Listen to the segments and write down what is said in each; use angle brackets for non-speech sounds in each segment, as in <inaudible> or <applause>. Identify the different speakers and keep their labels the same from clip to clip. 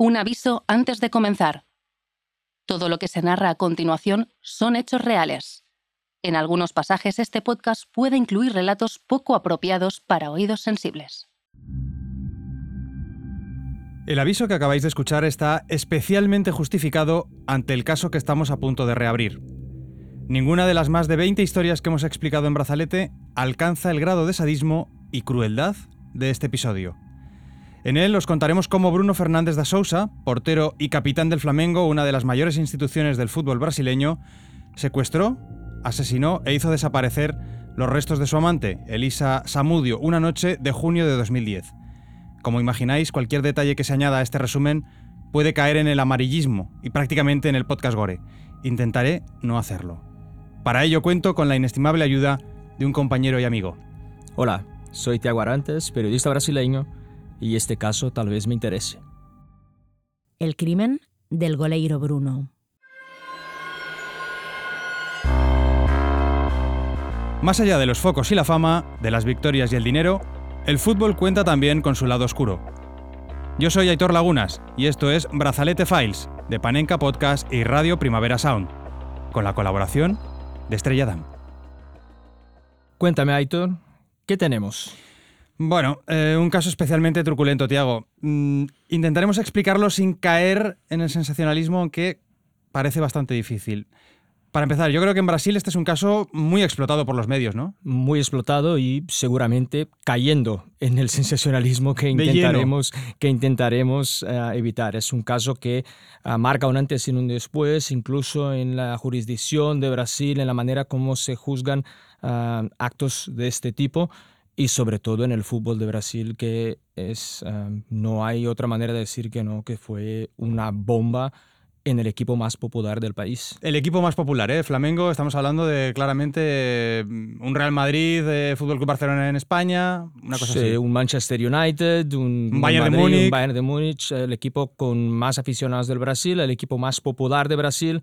Speaker 1: Un aviso antes de comenzar. Todo lo que se narra a continuación son hechos reales. En algunos pasajes este podcast puede incluir relatos poco apropiados para oídos sensibles.
Speaker 2: El aviso que acabáis de escuchar está especialmente justificado ante el caso que estamos a punto de reabrir. Ninguna de las más de 20 historias que hemos explicado en Brazalete alcanza el grado de sadismo y crueldad de este episodio. En él os contaremos cómo Bruno Fernández da Sousa, portero y capitán del Flamengo, una de las mayores instituciones del fútbol brasileño, secuestró, asesinó e hizo desaparecer los restos de su amante, Elisa Samudio, una noche de junio de 2010. Como imagináis, cualquier detalle que se añada a este resumen puede caer en el amarillismo y prácticamente en el podcast gore. Intentaré no hacerlo. Para ello cuento con la inestimable ayuda de un compañero y amigo.
Speaker 3: Hola, soy Tiago Arantes, periodista brasileño y este caso tal vez me interese.
Speaker 4: El crimen del goleiro Bruno.
Speaker 2: Más allá de los focos y la fama, de las victorias y el dinero, el fútbol cuenta también con su lado oscuro. Yo soy Aitor Lagunas y esto es Brazalete Files, de Panenka Podcast y Radio Primavera Sound, con la colaboración de Estrella Damm.
Speaker 3: Cuéntame, Aitor, ¿qué tenemos?
Speaker 2: Bueno, eh, un caso especialmente truculento, Tiago. Mm, intentaremos explicarlo sin caer en el sensacionalismo, aunque parece bastante difícil. Para empezar, yo creo que en Brasil este es un caso muy explotado por los medios, ¿no?
Speaker 3: Muy explotado y seguramente cayendo en el sensacionalismo que intentaremos, que intentaremos eh, evitar. Es un caso que ah, marca un antes y un después, incluso en la jurisdicción de Brasil, en la manera como se juzgan ah, actos de este tipo y sobre todo en el fútbol de Brasil, que es, no hay otra manera de decir que no, que fue una bomba en el equipo más popular del país.
Speaker 2: El equipo más popular, ¿eh? Flamengo, estamos hablando de claramente un Real Madrid, de Fútbol Club Barcelona en España, una cosa
Speaker 3: sí,
Speaker 2: así.
Speaker 3: Un Manchester United, un,
Speaker 2: Bayern,
Speaker 3: Madrid,
Speaker 2: de Múnich.
Speaker 3: un Bayern de Múnich, el equipo con más aficionados del Brasil, el equipo más popular de Brasil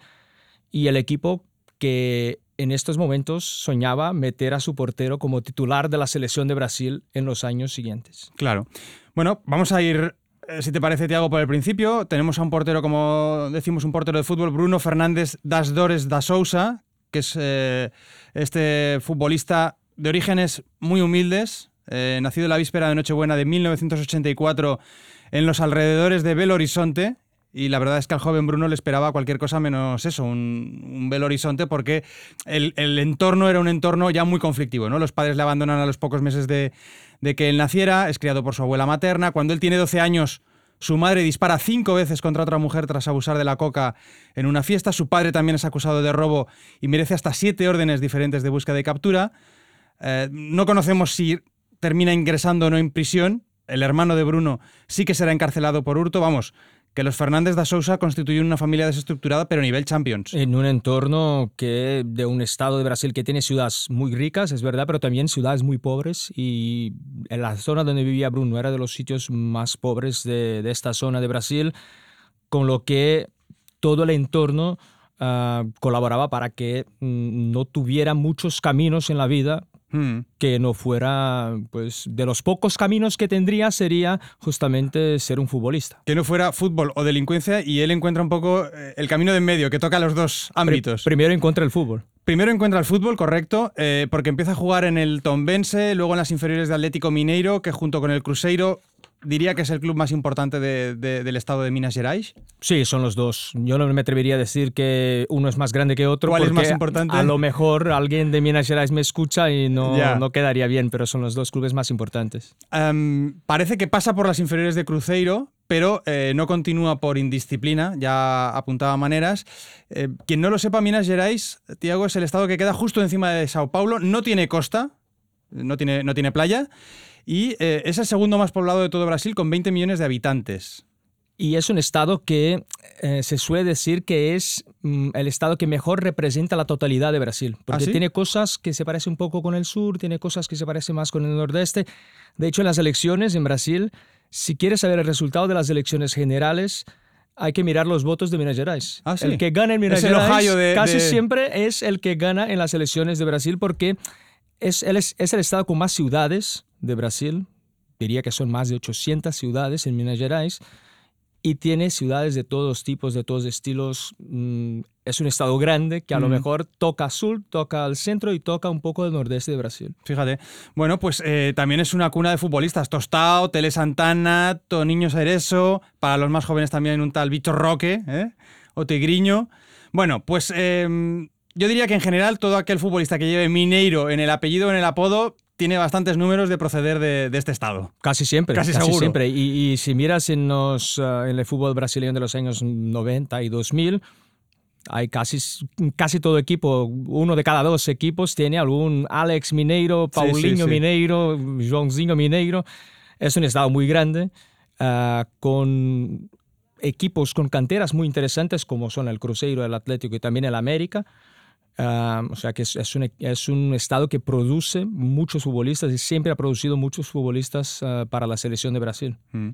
Speaker 3: y el equipo que en estos momentos soñaba meter a su portero como titular de la selección de Brasil en los años siguientes.
Speaker 2: Claro. Bueno, vamos a ir, eh, si te parece, Tiago, por el principio. Tenemos a un portero, como decimos, un portero de fútbol, Bruno Fernández das Dores da Sousa, que es eh, este futbolista de orígenes muy humildes, eh, nacido en la víspera de Nochebuena de 1984 en los alrededores de Belo Horizonte, y la verdad es que al joven Bruno le esperaba cualquier cosa menos eso, un, un Belo Horizonte, porque el, el, entorno era un entorno ya muy conflictivo. ¿no? Los padres le abandonan a los pocos meses de, de, que él naciera, es criado por su abuela materna. Cuando él tiene 12 años, su madre dispara cinco veces contra otra mujer tras abusar de la coca en una fiesta. Su padre también es acusado de robo y merece hasta siete órdenes diferentes de búsqueda y captura. Eh, no conocemos si termina ingresando o no en prisión. El hermano de Bruno sí que será encarcelado por hurto. Vamos, que los Fernández da Sousa constituyen una familia desestructurada, pero a nivel Champions.
Speaker 3: En un entorno que de un estado de Brasil que tiene ciudades muy ricas, es verdad, pero también ciudades muy pobres. Y en la zona donde vivía Bruno era de los sitios más pobres de, esta zona de Brasil, con lo que todo el entorno uh, colaboraba para que mm, no tuviera muchos caminos en la vida
Speaker 2: Hmm.
Speaker 3: que no fuera, pues, de los pocos caminos que tendría sería justamente ser un futbolista.
Speaker 2: Que no fuera fútbol o delincuencia y él encuentra un poco eh, el camino de en medio, que toca los dos ámbitos.
Speaker 3: Pr primero encuentra el fútbol.
Speaker 2: Primero encuentra el fútbol, correcto, eh, porque empieza a jugar en el Tombense, luego en las inferiores de Atlético Mineiro, que junto con el Cruzeiro diría que es el club más importante de, de, del estado de Minas Gerais.
Speaker 3: Sí, son los dos. Yo no me atrevería a decir que uno es más grande que otro.
Speaker 2: ¿Cuál
Speaker 3: porque
Speaker 2: es más importante?
Speaker 3: A lo mejor alguien de Minas Gerais me escucha y no, yeah. no quedaría bien, pero son los dos clubes más importantes.
Speaker 2: Um, parece que pasa por las inferiores de Cruzeiro, pero eh, no continúa por indisciplina, ya apuntaba maneras. Eh, quien no lo sepa, Minas Gerais, Tiago, es el estado que queda justo encima de Sao Paulo, no tiene costa, no tiene, no tiene playa, y eh, es el segundo más poblado de todo Brasil con 20 millones de habitantes.
Speaker 3: Y es un estado que eh, se suele decir que es mm, el estado que mejor representa la totalidad de Brasil, porque
Speaker 2: ¿Ah, sí?
Speaker 3: tiene cosas que se parecen un poco con el sur, tiene cosas que se parecen más con el nordeste. De hecho, en las elecciones en Brasil, si quieres saber el resultado de las elecciones generales, hay que mirar los votos de Minas Gerais.
Speaker 2: ¿Ah, sí?
Speaker 3: El que gana en Minas
Speaker 2: es
Speaker 3: Gerais
Speaker 2: de,
Speaker 3: casi
Speaker 2: de...
Speaker 3: siempre es el que gana en las elecciones de Brasil porque es, es, es el estado con más ciudades de Brasil, diría que son más de 800 ciudades en Minas Gerais, y tiene ciudades de todos tipos, de todos estilos. Mm, es un estado grande que a lo mejor toca sur, toca al centro y toca un poco del nordeste de Brasil.
Speaker 2: Fíjate. Bueno, pues eh, también es una cuna de futbolistas. Tostao, Tele Santana, Toniño Cerezo, para los más jóvenes también un tal Vitor Roque ¿eh? o Tigriño. Bueno, pues em, yo diría que en general todo aquel futbolista que lleve Mineiro en el apellido o en el apodo tiene bastantes números de proceder de, este estado.
Speaker 3: Casi siempre. Casi, siempre. Y, si miras en, los, eh, en el fútbol brasileño de los años 90 y 2000, hay casi, casi todo equipo, uno de cada dos equipos tiene algún Alex Mineiro, Paulinho Mineiro, Joãozinho Mineiro. Es un estado muy grande, eh, con equipos con canteras muy interesantes como son el Cruzeiro, el Atlético y también el América. O sea que es, un, es, un, estado que produce muchos futbolistas y siempre ha producido muchos futbolistas ah, para la selección de Brasil. Mm.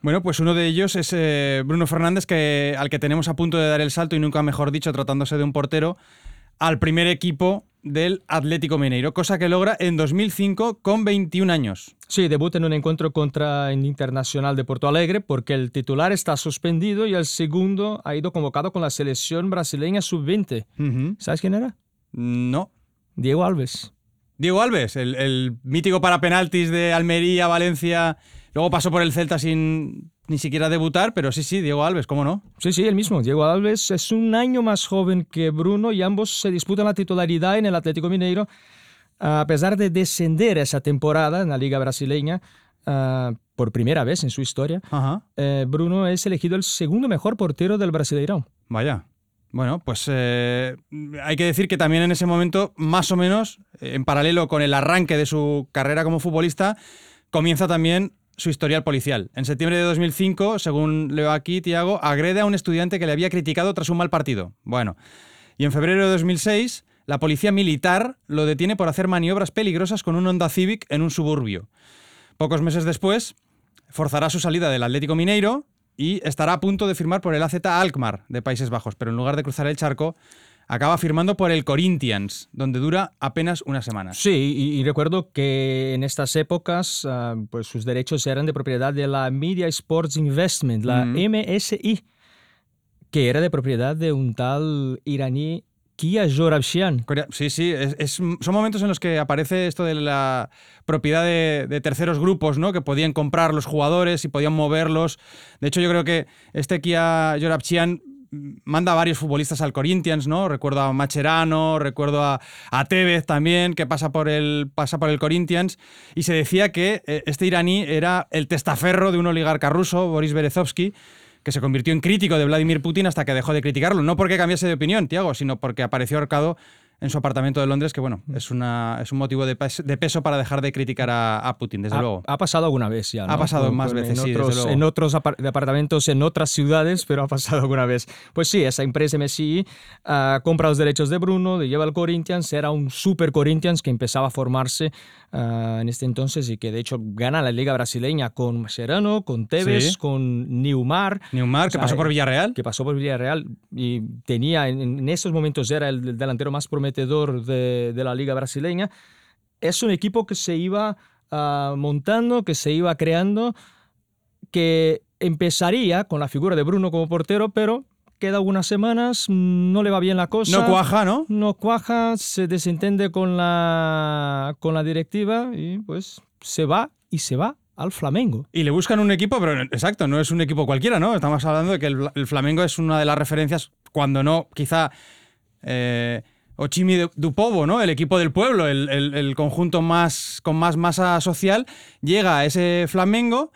Speaker 2: Bueno, pues uno de ellos es eh, Bruno Fernández, que, al que tenemos a punto de dar el salto y nunca mejor dicho, tratándose de un portero, al primer equipo del Atlético Mineiro, cosa que logra en 2005 con 21 años.
Speaker 3: Sí, debuta en un encuentro contra el Internacional de Porto Alegre porque el titular está suspendido y el segundo ha ido convocado con la selección brasileña sub-20. ¿Sabes quién era?
Speaker 2: No.
Speaker 3: Diego Alves.
Speaker 2: Diego Alves, el, el mítico para penaltis de Almería, Valencia, luego pasó por el Celta sin ni siquiera debutar, pero sí, sí, Diego Alves, ¿cómo no?
Speaker 3: Sí, sí, el mismo. Diego Alves es un año más joven que Bruno y ambos se disputan la titularidad en el Atlético Mineiro. A pesar de descender esa temporada en la Liga Brasileña, ah, por primera vez en su historia, eh, Bruno es elegido el segundo mejor portero del Brasileirão.
Speaker 2: Vaya. Bueno, pues eh, hay que decir que también en ese momento, más o menos, en paralelo con el arranque de su carrera como futbolista, comienza también su historial policial. En septiembre de 2005, según leo aquí, Tiago, agrede a un estudiante que le había criticado tras un mal partido. Bueno, y en febrero de 2006, la policía militar lo detiene por hacer maniobras peligrosas con un Honda Civic en un suburbio. Pocos meses después, forzará su salida del Atlético Mineiro y estará a punto de firmar por el AZ Alkmaar de Países Bajos, pero en lugar de cruzar el charco, acaba firmando por el Corinthians, donde dura apenas una semana.
Speaker 3: Sí, y, recuerdo que en estas épocas ah, pues sus derechos eran de propiedad de la Media Sports Investment, la MSI, que era de propiedad de un tal iraní Kia Jorabshian.
Speaker 2: Sí, sí, son momentos en los que aparece esto de la propiedad de, de, terceros grupos, ¿no? Que podían comprar los jugadores y podían moverlos. De hecho, yo creo que este Kia Jorabshian manda a varios futbolistas al Corinthians, ¿no? Recuerdo a Macherano, recuerdo a, Tevez también, que pasa por, el, pasa por el Corinthians, y se decía que eh, este iraní era el testaferro de un oligarca ruso, Boris Berezovsky, que se convirtió en crítico de Vladimir Putin hasta que dejó de criticarlo, no porque cambiase de opinión, Tiago, sino porque apareció ahorcado en su apartamento de Londres, que bueno, mm. es, una, es un motivo de, peso para dejar de criticar a, Putin, desde luego.
Speaker 3: Ha pasado alguna vez ya.
Speaker 2: Ha pasado más veces,
Speaker 3: en
Speaker 2: sí,
Speaker 3: otros, En otros apartamentos, en otras ciudades, pero ha pasado alguna vez. Pues sí, esa empresa MSI uh, compra los derechos de Bruno, le lleva al Corinthians, era un super Corinthians que empezaba a formarse ah, en este entonces y que de hecho gana la Liga Brasileña con Serrano, con Tevez, con Neumar.
Speaker 2: Neumar, que pasó por Villarreal.
Speaker 3: Que pasó por Villarreal y tenía, en, en esos momentos era el delantero más prometedor de, de la liga brasileña. Es un equipo que se iba ah, montando, que se iba creando, que empezaría con la figura de Bruno como portero, pero queda algunas semanas, no le va bien la cosa.
Speaker 2: No cuaja, ¿no?
Speaker 3: No cuaja, se desentende con la, con la directiva y pues se va y se va al Flamengo.
Speaker 2: Y le buscan un equipo, pero exacto, no es un equipo cualquiera, ¿no? Estamos hablando de que el, Flamengo es una de las referencias, cuando no, quizá... Eh, Ochimi Dupovo, ¿no? El equipo del pueblo, el, conjunto más, con más masa social, llega a ese Flamengo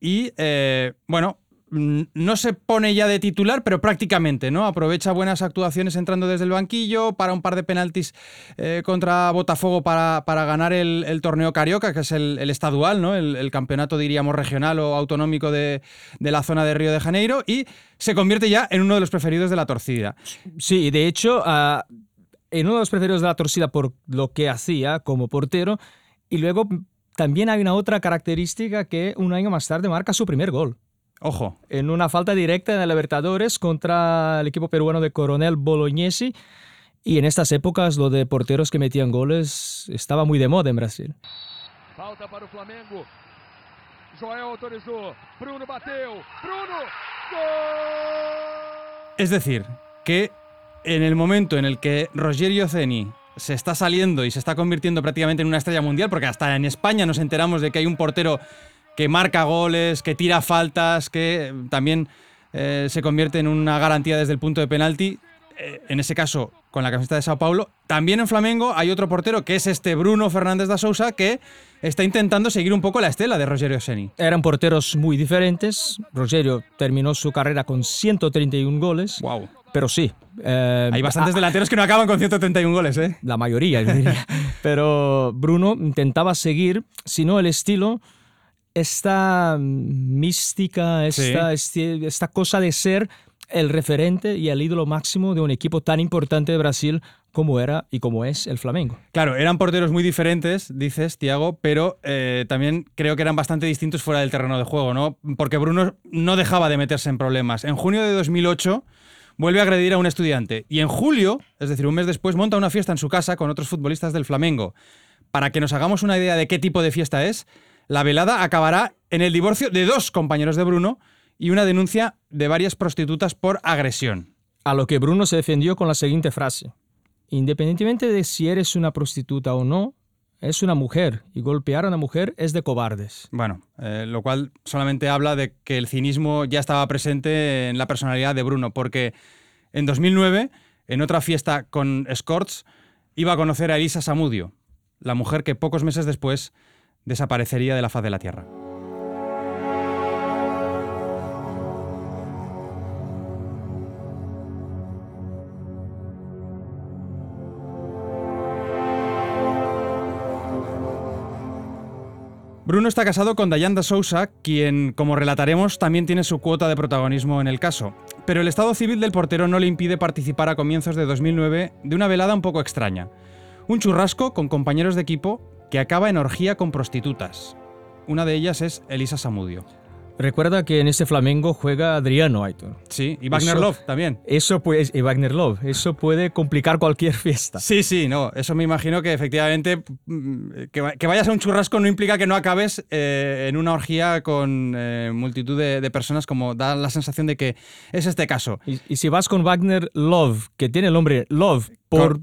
Speaker 2: y, eh, bueno, no se pone ya de titular, pero prácticamente, ¿no? Aprovecha buenas actuaciones entrando desde el banquillo, para un par de penaltis eh, contra Botafogo para, para ganar el, torneo Carioca, que es el, estadual, ¿no? El, campeonato, diríamos, regional o autonómico de, la zona de Río de Janeiro, y se convierte ya en uno de los preferidos de la torcida.
Speaker 3: Sí, de hecho, uh, en uno de los preferidos de la torcida por lo que hacía como portero. Y luego también hay una otra característica que un año más tarde marca su primer gol.
Speaker 2: Ojo.
Speaker 3: En una falta directa en el Libertadores contra el equipo peruano de Coronel Bolognesi. Y en estas épocas lo de porteros que metían goles estaba muy de moda en Brasil. Falta para el Flamengo.
Speaker 2: Joel autorizó. Bruno bateu. Bruno. Es decir, que en el momento en el que Rogerio Ceni se está saliendo y se está convirtiendo prácticamente en una estrella mundial, porque hasta en España nos enteramos de que hay un portero que marca goles, que tira faltas, que también eh, se convierte en una garantía desde el punto de penalti. Eh, en ese caso, con la camiseta de Sao Paulo. También en Flamengo hay otro portero que es este Bruno Fernández da Sousa que está intentando seguir un poco la estela de Rogerio Seni.
Speaker 3: Eran porteros muy diferentes. Rogerio terminó su carrera con 131 goles.
Speaker 2: Wow.
Speaker 3: Pero sí.
Speaker 2: Eh, hay bastantes delanteros que no acaban con 131 goles, ¿eh?
Speaker 3: La mayoría, yo diría. <laughs> Pero Bruno intentaba seguir, si no el estilo, esta mística, esta, esta cosa de ser el referente y el ídolo máximo de un equipo tan importante de Brasil como era y como es el Flamengo.
Speaker 2: Claro, eran porteros muy diferentes, dices, Tiago, pero eh, también creo que eran bastante distintos fuera del terreno de juego, ¿no? Porque Bruno no dejaba de meterse en problemas. En junio de 2008 vuelve a agredir a un estudiante y en julio, es decir, un mes después, monta una fiesta en su casa con otros futbolistas del Flamengo. Para que nos hagamos una idea de qué tipo de fiesta es, la velada acabará en el divorcio de dos compañeros de Bruno y una denuncia de varias prostitutas por agresión.
Speaker 3: A lo que Bruno se defendió con la siguiente frase. Independientemente de si eres una prostituta o no, es una mujer y golpear a una mujer es de cobardes.
Speaker 2: Bueno, eh, lo cual solamente habla de que el cinismo ya estaba presente en la personalidad de Bruno, porque en 2009, en otra fiesta con escorts, iba a conocer a Elisa Samudio, la mujer que pocos meses después desaparecería de la faz de la Tierra. Bruno está casado con Dayanda Sousa, quien, como relataremos, también tiene su cuota de protagonismo en el caso. Pero el estado civil del portero no le impide participar a comienzos de 2009 de una velada un poco extraña. Un churrasco con compañeros de equipo que acaba en orgía con prostitutas. Una de ellas es Elisa Samudio.
Speaker 3: Recuerda que en este Flamengo juega Adriano Aitor.
Speaker 2: Sí, y Wagner Love también.
Speaker 3: Eso puede, y Wagner Love, eso puede complicar cualquier fiesta.
Speaker 2: Sí, sí, no, eso me imagino que efectivamente mm, que, vayas a un churrasco no implica que no acabes eh, en una orgía con eh, multitud de, personas, como da la sensación de que es este caso.
Speaker 3: Y, si vas con Wagner Love, que tiene el nombre Love por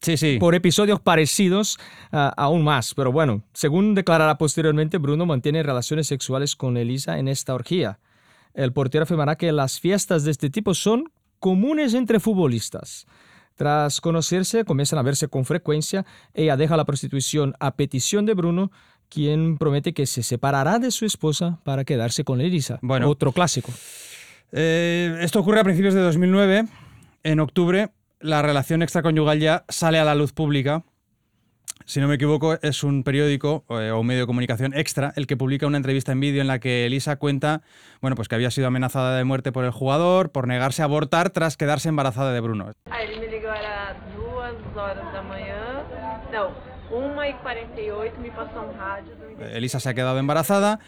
Speaker 2: sí, sí.
Speaker 3: por episodios parecidos ah, aún más. Pero bueno, según declarará posteriormente, Bruno mantiene relaciones sexuales con Elisa en esta orgía. El portero afirmará que las fiestas de este tipo son comunes entre futbolistas. Tras conocerse, comienzan a verse con frecuencia. Ella deja la prostitución a petición de Bruno, quien promete que se separará de su esposa para quedarse con Elisa. Bueno, otro clásico.
Speaker 2: Eh, esto ocurre a principios de 2009. En octubre, la relación extraconyugal ya sale a la luz pública. Si no me equivoco, es un periódico eh, o un medio de comunicación extra el que publica una entrevista en vídeo en la que Elisa cuenta bueno, pues que había sido amenazada de muerte por el jugador por negarse a abortar tras quedarse embarazada de Bruno. Elisa se ha quedado embarazada.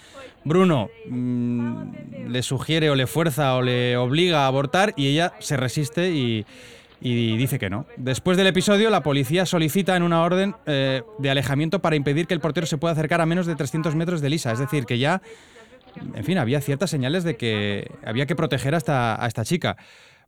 Speaker 2: Bruno mm, le sugiere o le fuerza o le obliga a abortar y ella se resiste y, y dice que no. Después del episodio, la policía solicita en una orden eh, de alejamiento para impedir que el portero se pueda acercar a menos de 300 metros de Lisa. Es decir, que ya, en fin, había ciertas señales de que había que proteger a esta, a esta chica.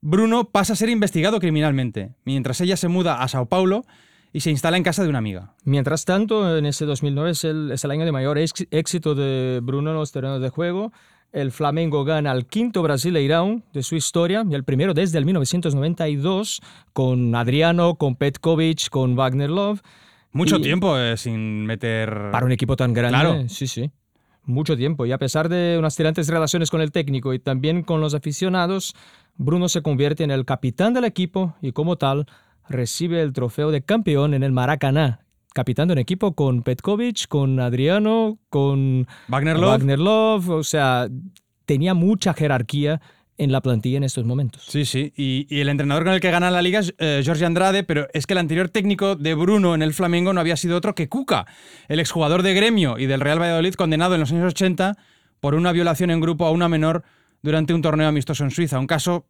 Speaker 2: Bruno pasa a ser investigado criminalmente, mientras ella se muda a Sao Paulo y se instala en casa de una amiga.
Speaker 3: Mientras tanto, en ese 2009 es el, es el año de mayor éxito de Bruno en los terrenos de juego. El Flamengo gana el quinto Brasileirão de su historia y el primero desde el 1992 con Adriano, con Petkovic, con Wagner Love.
Speaker 2: Mucho tiempo eh, sin meter...
Speaker 3: Para un equipo tan grande. Sí, sí. Mucho tiempo. Y a pesar de unas tirantes relaciones con el técnico y también con los aficionados, Bruno se convierte en el capitán del equipo y como tal recibe el trofeo de campeón en el Maracaná capitán de un equipo con Petkovic, con Adriano, con
Speaker 2: Wagner Love.
Speaker 3: Wagner Love. O sea, tenía mucha jerarquía en la plantilla en estos momentos.
Speaker 2: Sí, sí. Y, el entrenador con el que gana la liga es eh, Jorge Andrade, pero es que el anterior técnico de Bruno en el Flamengo no había sido otro que Cuca, el exjugador de Gremio y del Real Valladolid condenado en los años 80 por una violación en grupo a una menor durante un torneo amistoso en Suiza. Un caso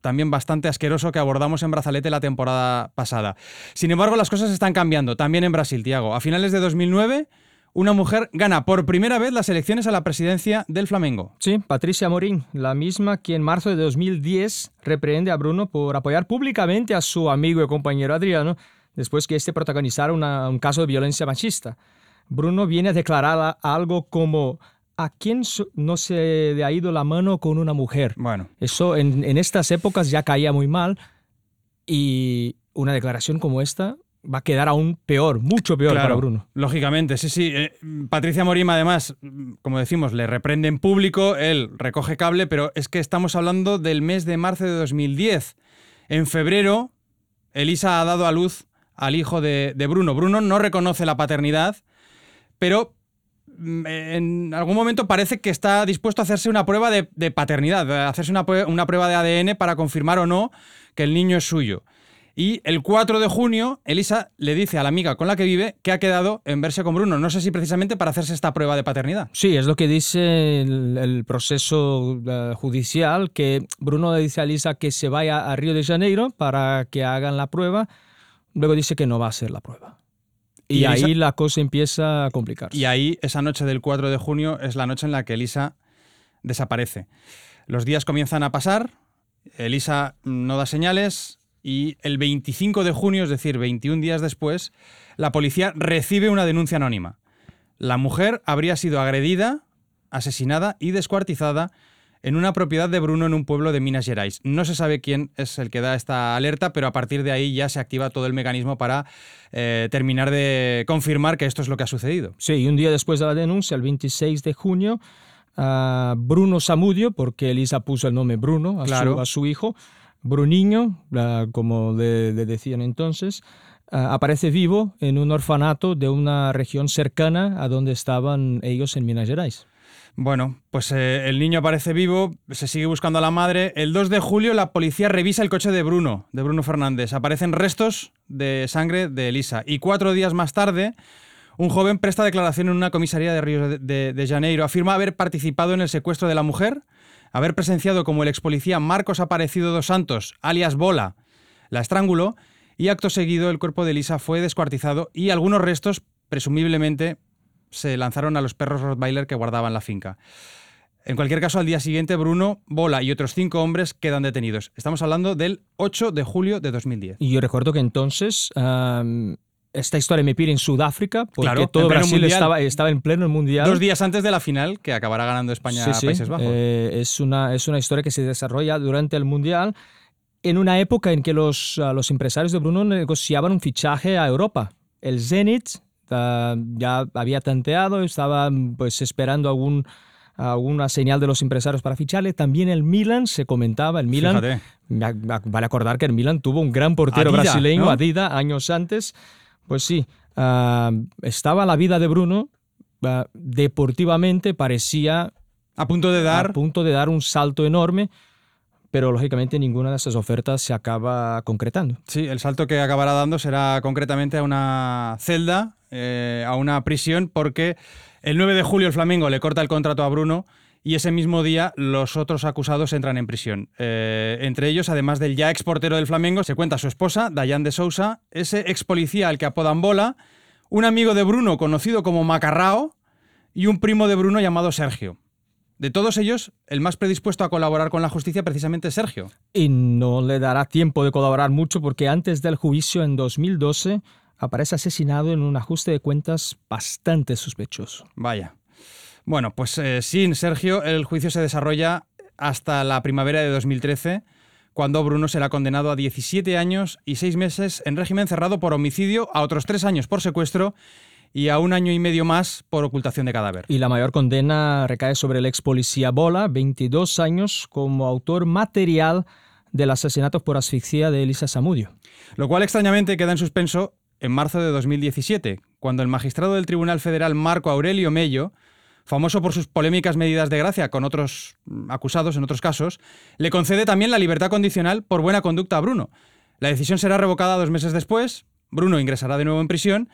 Speaker 2: también bastante asqueroso que abordamos en Brazalete la temporada pasada. Sin embargo, las cosas están cambiando, también en Brasil, Tiago. A finales de 2009, una mujer gana por primera vez las elecciones a la presidencia del Flamengo.
Speaker 3: Sí, Patricia Morín, la misma que en marzo de 2010 reprende a Bruno por apoyar públicamente a su amigo y compañero Adriano después que este protagonizara un caso de violencia machista. Bruno viene a declarar algo como ¿a quién no se le ha ido la mano con una mujer?
Speaker 2: Bueno.
Speaker 3: Eso en, en estas épocas ya caía muy mal y una declaración como esta va a quedar aún peor, mucho peor para Bruno.
Speaker 2: Lógicamente, sí, sí. Eh, Patricia Morima, además, como decimos, le reprende en público, él recoge cable, pero es que estamos hablando del mes de marzo de 2010. En febrero, Elisa ha dado a luz al hijo de, Bruno. Bruno no reconoce la paternidad, pero en algún momento parece que está dispuesto a hacerse una prueba de, paternidad, hacerse una, prueba de ADN para confirmar o no que el niño es suyo. Y el 4 de junio, Elisa le dice a la amiga con la que vive que ha quedado en verse con Bruno. No sé si precisamente para hacerse esta prueba de paternidad.
Speaker 3: Sí, es lo que dice el, proceso eh, judicial, que Bruno le dice a Elisa que se vaya a Río de Janeiro para que hagan la prueba. Luego dice que no va a hacer la prueba. Y, ahí la cosa empieza a complicarse.
Speaker 2: Y ahí, esa noche del 4 de junio, es la noche en la que Elisa desaparece. Los días comienzan a pasar, Elisa no da señales, y el 25 de junio, es decir, 21 días después, la policía recibe una denuncia anónima. La mujer habría sido agredida, asesinada y descuartizada en una propiedad de Bruno en un pueblo de Minas Gerais. No se sabe quién es el que da esta alerta, pero a partir de ahí ya se activa todo el mecanismo para eh, terminar de confirmar que esto es lo que ha sucedido.
Speaker 3: Sí, y un día después de la denuncia, el 26 de junio, Bruno Samudio, porque Elisa puso el nombre Bruno a su hijo, Bruniño, como le, decían entonces, aparece vivo en un orfanato de una región cercana a donde estaban ellos en Minas Gerais.
Speaker 2: Bueno, pues eh, el niño aparece vivo, se sigue buscando a la madre. El 2 de julio la policía revisa el coche de Bruno, de Bruno Fernández. Aparecen restos de sangre de Elisa. Y cuatro días más tarde, un joven presta declaración en una comisaría de Río de Janeiro. Afirma haber participado en el secuestro de la mujer haber presenciado como el ex policía Marcos Aparecido dos Santos, alias Bola, la estranguló y acto seguido el cuerpo de Elisa fue descuartizado y algunos restos, presumiblemente, se lanzaron a los perros Rottweiler que guardaban la finca. En cualquier caso, al día siguiente, Bruno, Bola y otros cinco hombres quedan detenidos. Estamos hablando del 8 de julio de 2010.
Speaker 3: Y yo recuerdo que entonces esta historia me pide en Sudáfrica, porque todo Brasil estaba, estaba, en pleno mundial.
Speaker 2: Dos días antes de la final, que acabará ganando España a Países Bajos.
Speaker 3: Eh, es, una, es una historia que se desarrolla durante el mundial, en una época en que los, los empresarios de Bruno negociaban un fichaje a Europa. El Zenit ya había tanteado, estaba pues, esperando algún alguna señal de los empresarios para ficharle. También el Milan se comentaba, el Milan, vale acordar que el Milan tuvo un gran portero brasileño, Adida, años antes, pues sí, ah, estaba la vida de Bruno, ah, deportivamente parecía
Speaker 2: a punto de dar
Speaker 3: a punto de dar un salto enorme, pero lógicamente ninguna de esas ofertas se acaba concretando.
Speaker 2: Sí, el salto que acabará dando será concretamente a una celda, eh, a una prisión, porque el 9 de julio el Flamengo le corta el contrato a Bruno y ese mismo día los otros acusados entran en prisión. Eh, entre ellos, además del ya ex portero del Flamengo, se cuenta su esposa, Dayan de Sousa, ese ex policía al que apodan Bola, un amigo de Bruno conocido como Macarrao y un primo de Bruno llamado Sergio. De todos ellos, el más predispuesto a colaborar con la justicia precisamente es Sergio.
Speaker 3: Y no le dará tiempo de colaborar mucho porque antes del juicio en 2012 aparece asesinado en un ajuste de cuentas bastante sospechoso.
Speaker 2: Vaya. Bueno, pues eh, sin Sergio, el juicio se desarrolla hasta la primavera de 2013, cuando Bruno será condenado a 17 años y 6 meses en régimen cerrado por homicidio, a otros 3 años por secuestro y a un año y medio más por ocultación de cadáver.
Speaker 3: Y la mayor condena recae sobre el ex policía Bola, 22 años, como autor material del asesinato por asfixia de Elisa Samudio.
Speaker 2: Lo cual extrañamente queda en suspenso en marzo de 2017, cuando el magistrado del Tribunal Federal Marco Aurelio Mello famoso por sus polémicas medidas de gracia con otros mm, acusados en otros casos, le concede también la libertad condicional por buena conducta a Bruno. La decisión será revocada dos meses después, Bruno ingresará de nuevo en prisión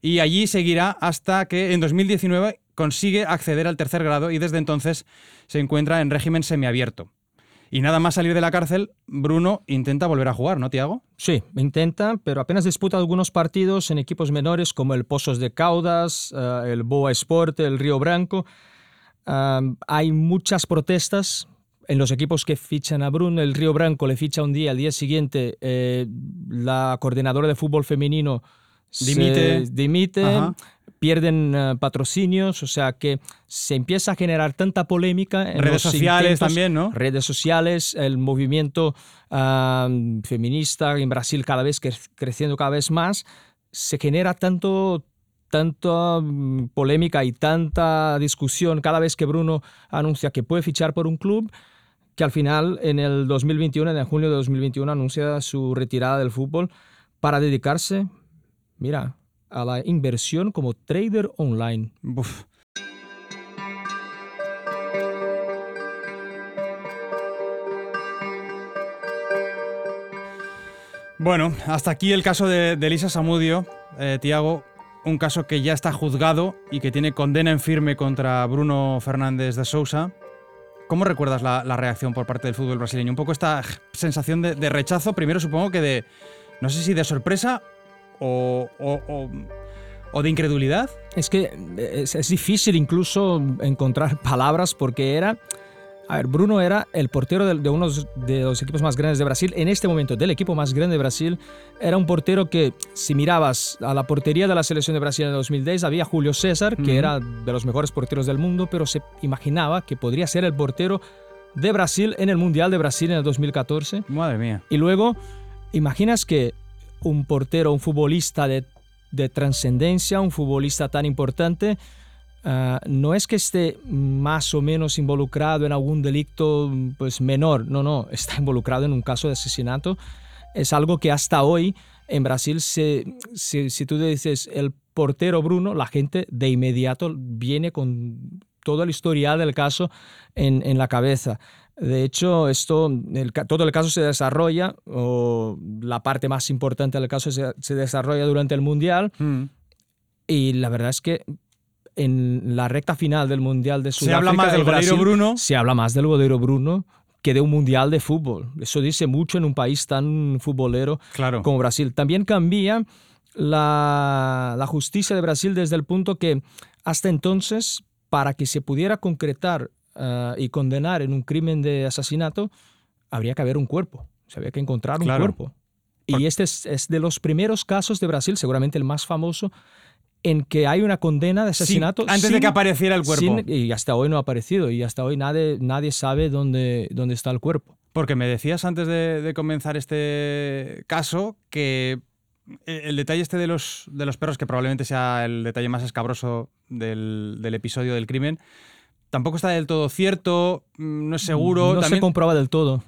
Speaker 2: y allí seguirá hasta que en 2019 consigue acceder al tercer grado y desde entonces se encuentra en régimen semiabierto. Y nada más salir de la cárcel, Bruno intenta volver a jugar, ¿no, Tiago?
Speaker 3: Sí, intenta, pero apenas disputa algunos partidos en equipos menores como el Pozos de Caudas, eh, el Boa Sport, el Río Branco. hay muchas protestas en los equipos que fichan a Bruno. El Río Branco le ficha un día, al día siguiente eh, la coordinadora de fútbol femenino
Speaker 2: dimite.
Speaker 3: dimite pierden eh, patrocinios, o sea que se empieza a generar tanta polémica en
Speaker 2: redes sociales también, ¿no?
Speaker 3: Redes sociales, el movimiento feminista en Brasil cada vez creciendo cada vez más, se genera tanto tanta mm, polémica y tanta discusión cada vez que Bruno anuncia que puede fichar por un club que al final en el 2021, en junio de 2021 anuncia su retirada del fútbol para dedicarse, mira, a la inversión como trader online.
Speaker 2: Bueno, hasta aquí el caso de, Elisa Samudio, eh, Tiago, un caso que ya está juzgado y que tiene condena en firme contra Bruno Fernández de Sousa. ¿Cómo recuerdas la, reacción por parte del fútbol brasileño? Un poco esta sensación de, de, rechazo, primero supongo que de, no sé si de sorpresa o, o, de incredulidad?
Speaker 3: Es que es, difícil incluso encontrar <laughs> palabras porque era... A ver, Bruno era el portero de, uno de los equipos más grandes de Brasil. En este momento, del equipo más grande de Brasil, era un portero que, si mirabas a la portería de la selección de Brasil en el 2010, había Julio César, que era de los mejores porteros del mundo, pero se imaginaba que podría ser el portero de Brasil en el Mundial de Brasil en el 2014.
Speaker 2: Madre mía.
Speaker 3: Y luego, imaginas que un portero, un futbolista de, de trascendencia, un futbolista tan importante, ah, no es que esté más o menos involucrado en algún delito pues, menor, no, no, está involucrado en un caso de asesinato. Es algo que hasta hoy en Brasil, se, si tú dices el portero Bruno, la gente de inmediato viene con todo el historial del caso en, en la cabeza. De hecho, esto, todo el caso se desarrolla, o la parte más importante del caso se, desarrolla durante el Mundial. Mm. Y la verdad es que en la recta final del Mundial de Sudáfrica...
Speaker 2: Se habla más del goleiro Bruno.
Speaker 3: Se habla más del goleiro Bruno que de un Mundial de fútbol. Eso dice mucho en un país tan futbolero como Brasil. También cambia la, la justicia de Brasil desde el punto que hasta entonces, para que se pudiera concretar Ah, y condenar en un crimen de asesinato, habría que haber un cuerpo, se había que encontrar un cuerpo. Y este es, de los primeros casos de Brasil, seguramente el más famoso, en que hay una condena de asesinato.
Speaker 2: antes de que apareciera el cuerpo.
Speaker 3: y hasta hoy no ha aparecido, y hasta hoy nadie, nadie sabe dónde, dónde está el cuerpo.
Speaker 2: Porque me decías antes de, comenzar este caso que el detalle este de los, de los perros, que probablemente sea el detalle más escabroso del, del episodio del crimen, tampoco está del todo cierto, mm, no es seguro.
Speaker 3: No se comprueba del todo.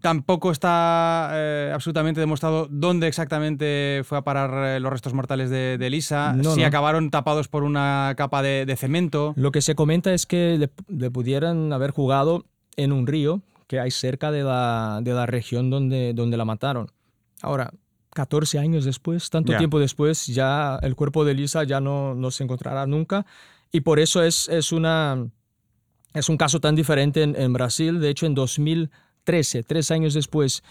Speaker 2: Tampoco está eh, absolutamente demostrado dónde exactamente fue a parar eh, los restos mortales de, Elisa, si acabaron tapados por una capa de, cemento.
Speaker 3: Lo que se comenta es que le, pudieran haber jugado en un río que hay cerca de la, de la región donde, donde la mataron. Ahora, 14 años después, tanto tiempo después, ya el cuerpo de Elisa ya no, no se encontrará nunca. Y por eso es, es una es un caso tan diferente en, Brasil. De hecho, en 2013, tres años después,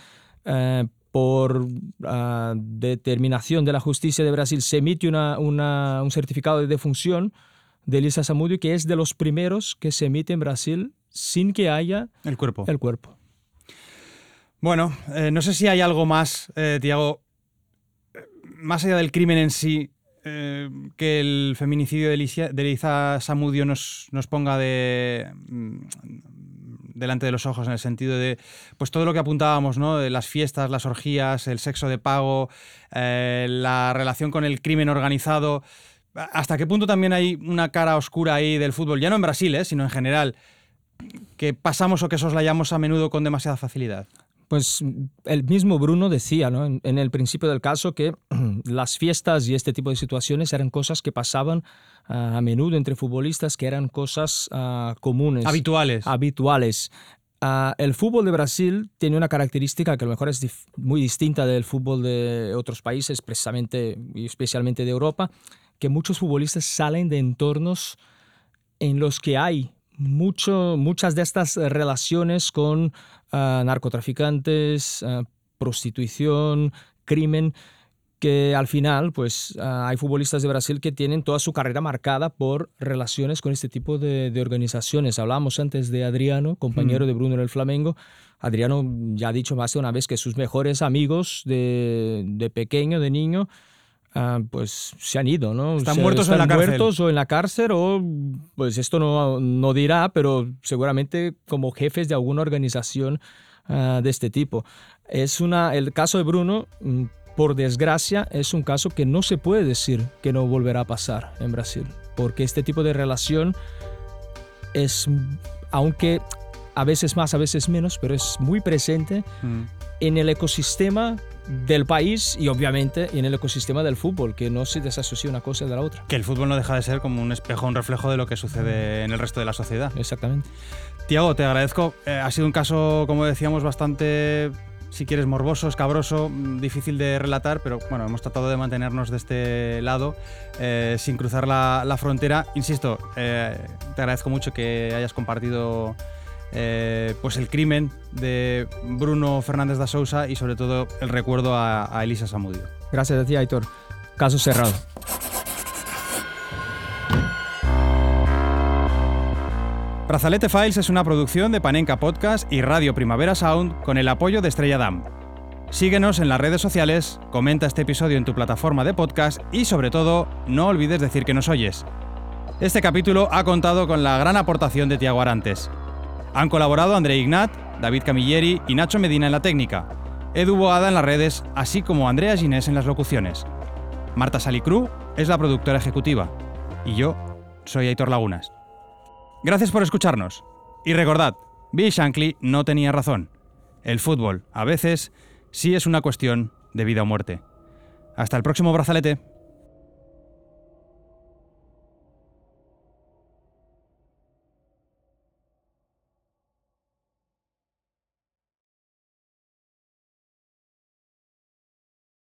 Speaker 3: eh, por ah, determinación de la justicia de Brasil, se emite una, un certificado de defunción de Elisa Samudio, que es de los primeros que se emite en Brasil sin que haya
Speaker 2: el cuerpo.
Speaker 3: El cuerpo.
Speaker 2: Bueno, eh, no sé si hay algo más, eh, Tiago, más allá del crimen en sí, eh, que el feminicidio de, Elisa Samudio nos, nos ponga de, mm, delante de los ojos en el sentido de pues todo lo que apuntábamos, ¿no? De las fiestas, las orgías, el sexo de pago, eh, la relación con el crimen organizado. ¿Hasta qué punto también hay una cara oscura ahí del fútbol? Ya no en Brasil, ¿eh? sino en general, que pasamos o que soslayamos a menudo con demasiada facilidad.
Speaker 3: Pues el mismo Bruno decía ¿no? en, el principio del caso que <clears throat> las fiestas y este tipo de situaciones eran cosas que pasaban ah, a menudo entre futbolistas, que eran cosas ah, comunes.
Speaker 2: Habituales.
Speaker 3: Habituales. Ah, el fútbol de Brasil tiene una característica que a lo mejor es muy distinta del fútbol de otros países, precisamente y especialmente de Europa, que muchos futbolistas salen de entornos en los que hay mucho, muchas de estas relaciones con narcotraficantes, prostitución, crimen que al final, pues hay futbolistas de Brasil que tienen toda su carrera marcada por relaciones con este tipo de, organizaciones. Hablábamos antes de Adriano, compañero mm. de Bruno en el Flamengo. Adriano ya ha dicho más de una vez que sus mejores amigos de, de pequeño, de niño, Ah, pues se han ido, ¿no?
Speaker 2: Están muertos en la
Speaker 3: muertos o en la cárcel o pues esto no, no dirá, pero seguramente como jefes de alguna organización ah, de este tipo. Es una, el caso de Bruno, mm, por desgracia, es un caso que no se puede decir que no volverá a pasar en Brasil, porque este tipo de relación es, aunque a veces más, a veces menos, pero es muy presente mm. En el ecosistema del país y obviamente en el ecosistema del fútbol, que no se desasocia una cosa de la otra.
Speaker 2: Que el fútbol no deja de ser como un espejo, un reflejo de lo que sucede en el resto de la sociedad.
Speaker 3: Exactamente.
Speaker 2: Tiago, te agradezco. Eh, ha sido un caso, como decíamos, bastante, si quieres, morboso, escabroso, mm, difícil de relatar, pero bueno, hemos tratado de mantenernos de este lado eh, sin cruzar la, frontera. Insisto, eh, te agradezco mucho que hayas compartido eh, pues el crimen de Bruno Fernández da Sousa y sobre todo el recuerdo a, Elisa Samudio.
Speaker 3: Gracias a ti, Aitor. Caso cerrado.
Speaker 2: Brazalete Files es una producción de Panenka Podcast y Radio Primavera Sound con el apoyo de Estrella Damm. Síguenos en las redes sociales, comenta este episodio en tu plataforma de podcast y sobre todo, no olvides decir que nos oyes. Este capítulo ha contado con la gran aportación de Tiago Arantes. Han colaborado André Ignat, David Camilleri y Nacho Medina en la técnica, Edu Boada en las redes, así como Andrea Ginés en las locuciones. Marta Salicru es la productora ejecutiva y yo soy Aitor Lagunas. Gracias por escucharnos. Y recordad, Bill Shankly no tenía razón. El fútbol, a veces, sí es una cuestión de vida o muerte. Hasta el próximo brazalete.